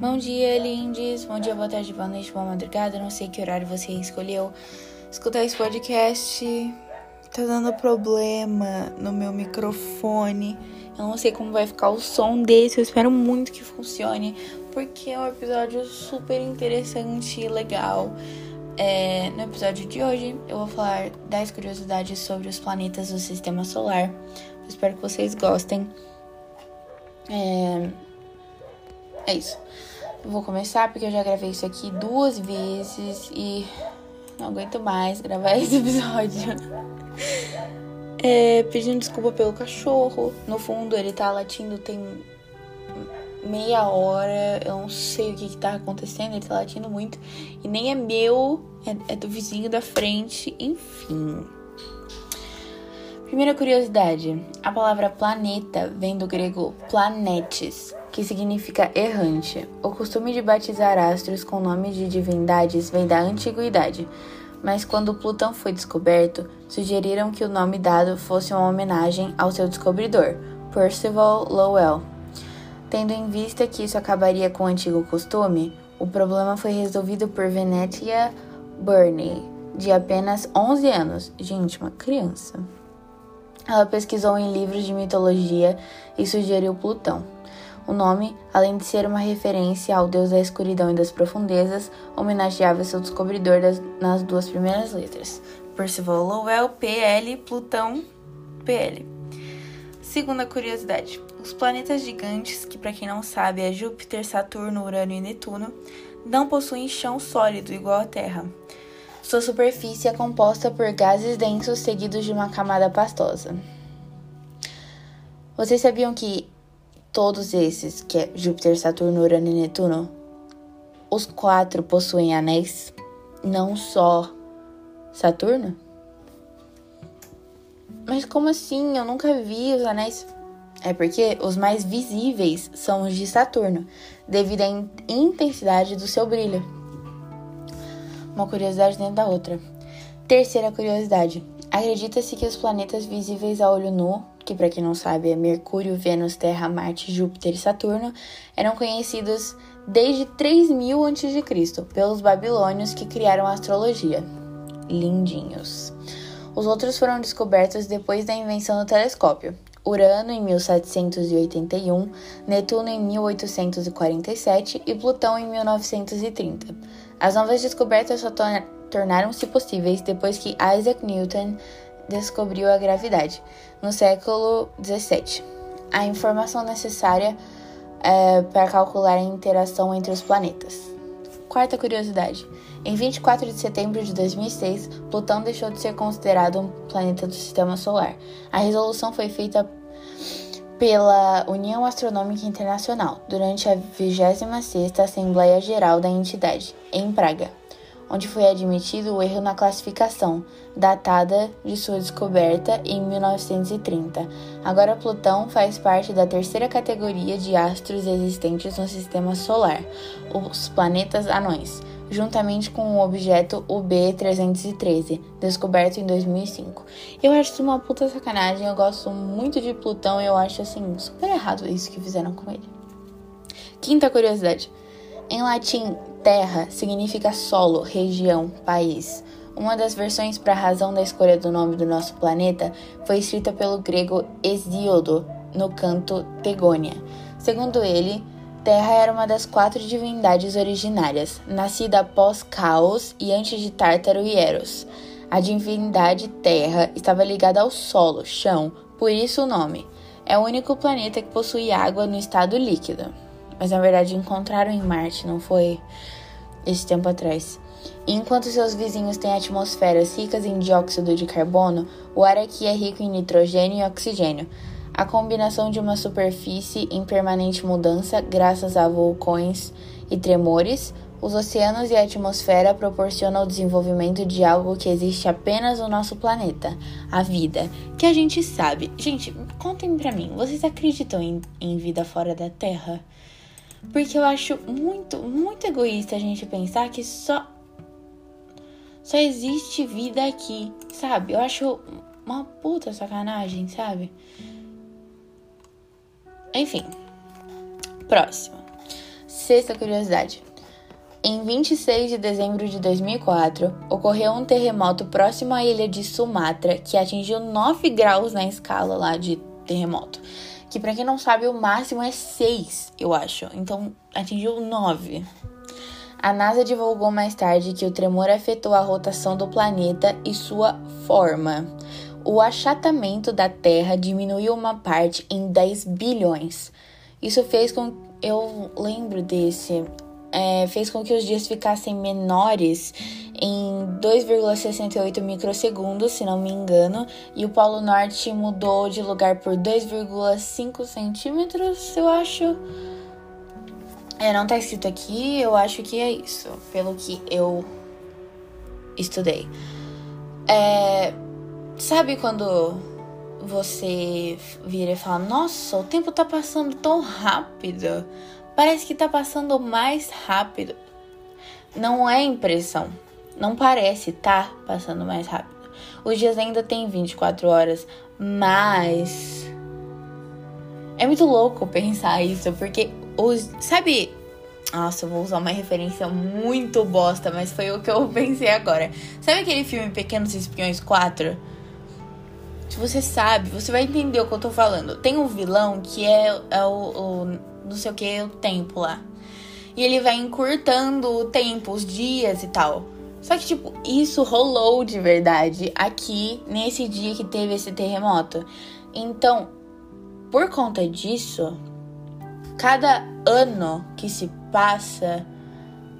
Bom dia, lindes. Bom dia, boa tarde, boa noite, boa madrugada. Não sei que horário você escolheu escutar esse podcast. Tá dando problema no meu microfone. Eu não sei como vai ficar o som desse. Eu espero muito que funcione, porque é um episódio super interessante e legal. É, no episódio de hoje, eu vou falar 10 curiosidades sobre os planetas do sistema solar. Eu espero que vocês gostem. É, é isso. Vou começar porque eu já gravei isso aqui duas vezes e não aguento mais gravar esse episódio. É, pedindo desculpa pelo cachorro. No fundo, ele tá latindo tem meia hora. Eu não sei o que, que tá acontecendo. Ele tá latindo muito. E nem é meu, é, é do vizinho da frente. Enfim. Primeira curiosidade: a palavra planeta vem do grego planetes, que significa errante. O costume de batizar astros com nomes de divindades vem da antiguidade, mas quando Plutão foi descoberto, sugeriram que o nome dado fosse uma homenagem ao seu descobridor, Percival Lowell. Tendo em vista que isso acabaria com o antigo costume, o problema foi resolvido por Venetia Burney, de apenas 11 anos. Gente, uma criança. Ela pesquisou em livros de mitologia e sugeriu Plutão. O nome, além de ser uma referência ao deus da escuridão e das profundezas, homenageava seu descobridor das, nas duas primeiras letras. Percival Lowell, PL, Plutão, PL. Segunda curiosidade: os planetas gigantes, que para quem não sabe é Júpiter, Saturno, Urano e Netuno, não possuem chão sólido igual à Terra. Sua superfície é composta por gases densos seguidos de uma camada pastosa. Vocês sabiam que todos esses, que é Júpiter, Saturno, Urano e Netuno, os quatro possuem anéis, não só Saturno? Mas como assim? Eu nunca vi os anéis. É porque os mais visíveis são os de Saturno, devido à intensidade do seu brilho uma curiosidade dentro da outra. Terceira curiosidade: acredita-se que os planetas visíveis a olho nu, que para quem não sabe é Mercúrio, Vênus, Terra, Marte, Júpiter e Saturno, eram conhecidos desde 3000 a.C. pelos babilônios que criaram a astrologia. Lindinhos. Os outros foram descobertos depois da invenção do telescópio. Urano em 1781, Netuno em 1847 e Plutão em 1930. As novas descobertas só tornaram-se possíveis depois que Isaac Newton descobriu a gravidade, no século 17. A informação necessária é, para calcular a interação entre os planetas. Quarta curiosidade: em 24 de setembro de 2006, Plutão deixou de ser considerado um planeta do sistema solar. A resolução foi feita pela União Astronômica Internacional durante a 26ª Assembleia Geral da entidade, em Praga, onde foi admitido o erro na classificação, datada de sua descoberta em 1930. Agora Plutão faz parte da terceira categoria de astros existentes no sistema solar, os planetas anões juntamente com o objeto UB313, descoberto em 2005. Eu acho isso uma puta sacanagem, eu gosto muito de Plutão e eu acho assim super errado isso que fizeram com ele. Quinta curiosidade. Em latim, terra significa solo, região, país. Uma das versões para a razão da escolha do nome do nosso planeta foi escrita pelo grego Hesíodo no canto Tegônia. Segundo ele, Terra era uma das quatro divindades originárias, nascida após Caos e antes de Tártaro e Eros. A divindade Terra estava ligada ao solo, chão, por isso o nome. É o único planeta que possui água no estado líquido. Mas na verdade encontraram em Marte, não foi esse tempo atrás. Enquanto seus vizinhos têm atmosferas ricas em dióxido de carbono, o ar aqui é rico em nitrogênio e oxigênio, a combinação de uma superfície em permanente mudança, graças a vulcões e tremores, os oceanos e a atmosfera proporcionam o desenvolvimento de algo que existe apenas no nosso planeta, a vida, que a gente sabe. Gente, contem pra mim, vocês acreditam em, em vida fora da Terra? Porque eu acho muito, muito egoísta a gente pensar que só só existe vida aqui, sabe? Eu acho uma puta sacanagem, sabe? Enfim. Próximo. Sexta curiosidade. Em 26 de dezembro de 2004, ocorreu um terremoto próximo à ilha de Sumatra que atingiu 9 graus na escala lá de terremoto. Que para quem não sabe, o máximo é 6, eu acho. Então atingiu 9. A NASA divulgou mais tarde que o tremor afetou a rotação do planeta e sua forma. O achatamento da Terra diminuiu uma parte em 10 bilhões. Isso fez com eu lembro desse é, fez com que os dias ficassem menores em 2,68 microsegundos, se não me engano, e o Polo Norte mudou de lugar por 2,5 centímetros, eu acho. É, não tá escrito aqui, eu acho que é isso, pelo que eu estudei. É, sabe quando você vira e fala: Nossa, o tempo tá passando tão rápido, parece que tá passando mais rápido. Não é impressão, não parece tá passando mais rápido. Os dias ainda têm 24 horas, mas. É muito louco pensar isso, porque os. Sabe. Nossa, eu vou usar uma referência muito bosta, mas foi o que eu pensei agora. Sabe aquele filme Pequenos Espiões 4? Se você sabe, você vai entender o que eu tô falando. Tem um vilão que é, é o, o não sei o que, o tempo lá. E ele vai encurtando o tempo, os dias e tal. Só que, tipo, isso rolou de verdade aqui nesse dia que teve esse terremoto. Então, por conta disso, cada ano que se passa,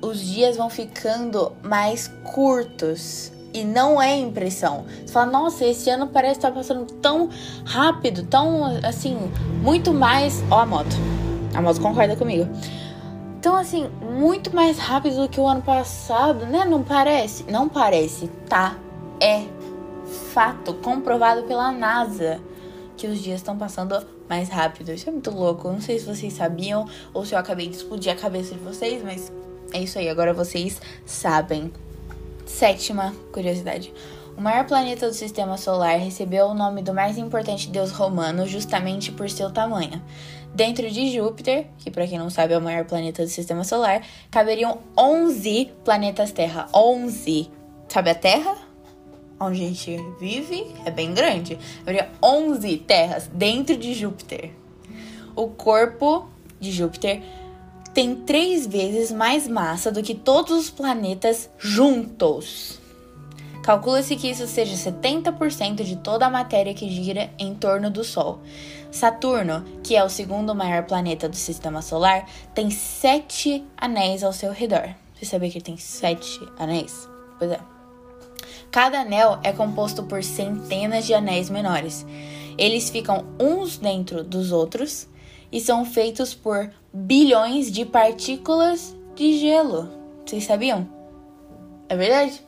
os dias vão ficando mais curtos. E não é impressão. Você fala, nossa, esse ano parece estar passando tão rápido, tão assim, muito mais. Ó, a moto. A moto concorda comigo. Então, assim, muito mais rápido do que o ano passado, né? Não parece? Não parece, tá? É fato comprovado pela NASA que os dias estão passando mais rápido. Isso é muito louco. não sei se vocês sabiam ou se eu acabei de explodir a cabeça de vocês, mas é isso aí. Agora vocês sabem. Sétima curiosidade. O maior planeta do sistema solar recebeu o nome do mais importante deus romano justamente por seu tamanho. Dentro de Júpiter, que para quem não sabe é o maior planeta do sistema solar, caberiam 11 planetas Terra. 11. Sabe a Terra? Onde a gente vive é bem grande. Haveria 11 terras dentro de Júpiter. O corpo de Júpiter tem três vezes mais massa do que todos os planetas juntos. Calcula-se que isso seja 70% de toda a matéria que gira em torno do Sol. Saturno, que é o segundo maior planeta do sistema solar, tem sete anéis ao seu redor. Você sabia que ele tem sete anéis? Pois é. Cada anel é composto por centenas de anéis menores. Eles ficam uns dentro dos outros e são feitos por bilhões de partículas de gelo. Vocês sabiam? É verdade.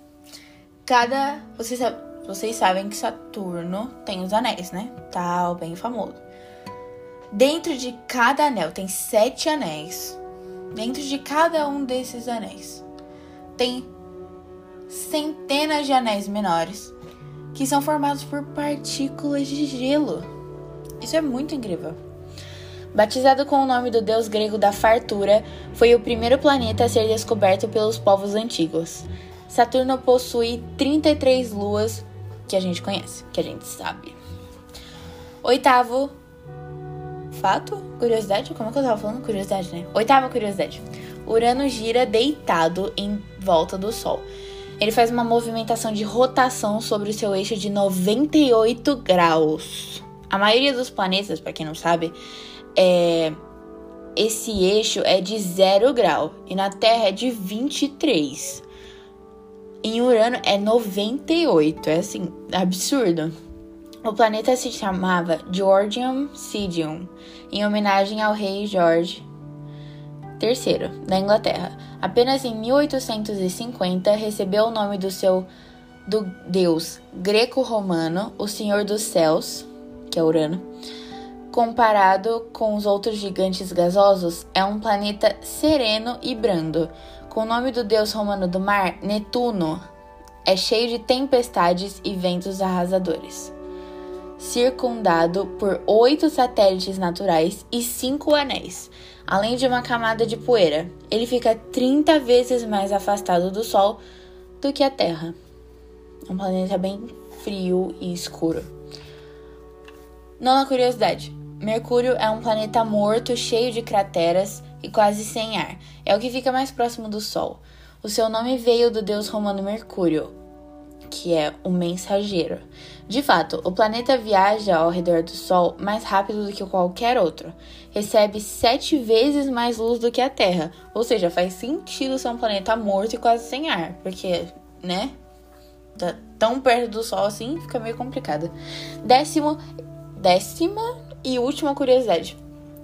Cada. Vocês, vocês sabem que Saturno tem os anéis, né? Tal, bem famoso. Dentro de cada anel tem sete anéis. Dentro de cada um desses anéis tem centenas de anéis menores que são formados por partículas de gelo. Isso é muito incrível. Batizado com o nome do deus grego da fartura, foi o primeiro planeta a ser descoberto pelos povos antigos. Saturno possui 33 luas que a gente conhece, que a gente sabe. Oitavo fato, curiosidade, como é que eu tava falando? Curiosidade, né? Oitava curiosidade. Urano gira deitado em volta do Sol. Ele faz uma movimentação de rotação sobre o seu eixo de 98 graus. A maioria dos planetas, para quem não sabe, é, esse eixo é de 0 grau e na Terra é de 23. Em Urano é 98, é assim, absurdo. O planeta se chamava Georgium Sidium, em homenagem ao rei George III da Inglaterra. Apenas em 1850 recebeu o nome do seu do deus greco-romano, o Senhor dos Céus, que é Urano comparado com os outros gigantes gasosos, é um planeta sereno e brando. Com o nome do deus romano do mar, Netuno, é cheio de tempestades e ventos arrasadores. circundado por oito satélites naturais e cinco anéis, além de uma camada de poeira. Ele fica 30 vezes mais afastado do Sol do que a Terra. Um planeta bem frio e escuro. Nona curiosidade: Mercúrio é um planeta morto, cheio de crateras e quase sem ar. É o que fica mais próximo do Sol. O seu nome veio do deus romano Mercúrio, que é o mensageiro. De fato, o planeta viaja ao redor do Sol mais rápido do que qualquer outro. Recebe sete vezes mais luz do que a Terra. Ou seja, faz sentido ser um planeta morto e quase sem ar. Porque, né? Tá tão perto do Sol assim, fica meio complicado. Décimo, décima e última curiosidade.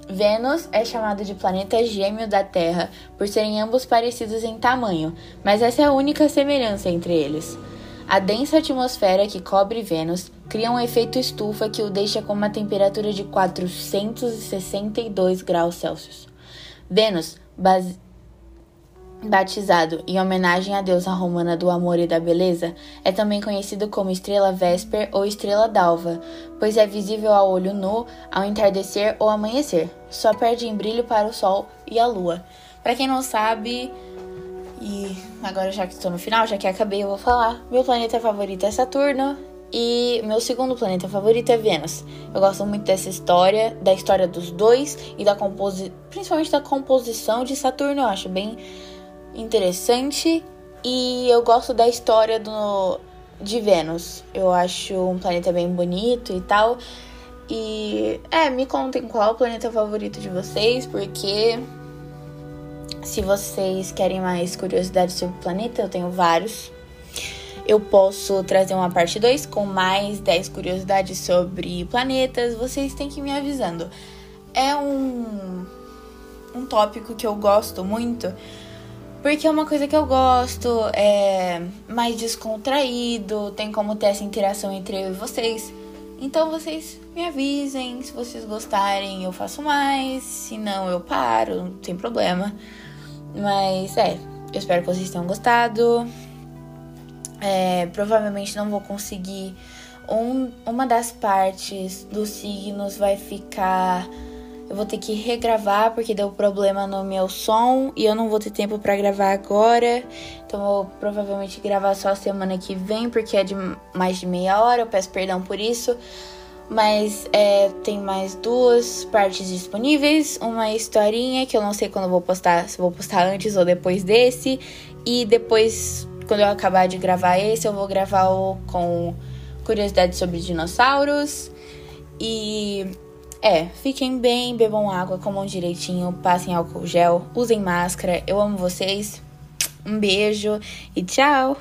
Vênus é chamado de planeta gêmeo da Terra por serem ambos parecidos em tamanho, mas essa é a única semelhança entre eles. A densa atmosfera que cobre Vênus cria um efeito estufa que o deixa com uma temperatura de 462 graus Celsius. Vênus, base batizado em homenagem à deusa romana do amor e da beleza, é também conhecido como estrela Vésper ou estrela d'alva, pois é visível ao olho nu ao entardecer ou amanhecer. Só perde em brilho para o sol e a lua. Para quem não sabe, e agora já que estou no final, já que acabei, eu vou falar. Meu planeta favorito é Saturno e meu segundo planeta favorito é Vênus. Eu gosto muito dessa história, da história dos dois e da composição, principalmente da composição de Saturno, eu acho bem interessante e eu gosto da história do, de Vênus. Eu acho um planeta bem bonito e tal. E é, me contem qual o planeta favorito de vocês, porque se vocês querem mais curiosidades sobre o planeta, eu tenho vários. Eu posso trazer uma parte 2 com mais 10 curiosidades sobre planetas. Vocês têm que ir me avisando. É um, um tópico que eu gosto muito porque é uma coisa que eu gosto, é mais descontraído, tem como ter essa interação entre eu e vocês. Então vocês me avisem, se vocês gostarem eu faço mais, se não eu paro, não tem problema. Mas é, eu espero que vocês tenham gostado. É, provavelmente não vou conseguir. Um, uma das partes dos signos vai ficar eu vou ter que regravar porque deu problema no meu som e eu não vou ter tempo para gravar agora. Então vou provavelmente gravar só semana que vem porque é de mais de meia hora. Eu peço perdão por isso. Mas é, tem mais duas partes disponíveis. Uma historinha que eu não sei quando vou postar, se vou postar antes ou depois desse. E depois, quando eu acabar de gravar esse, eu vou gravar o com curiosidades sobre dinossauros. E é, fiquem bem, bebam água, comam direitinho, passem álcool gel, usem máscara. Eu amo vocês. Um beijo e tchau!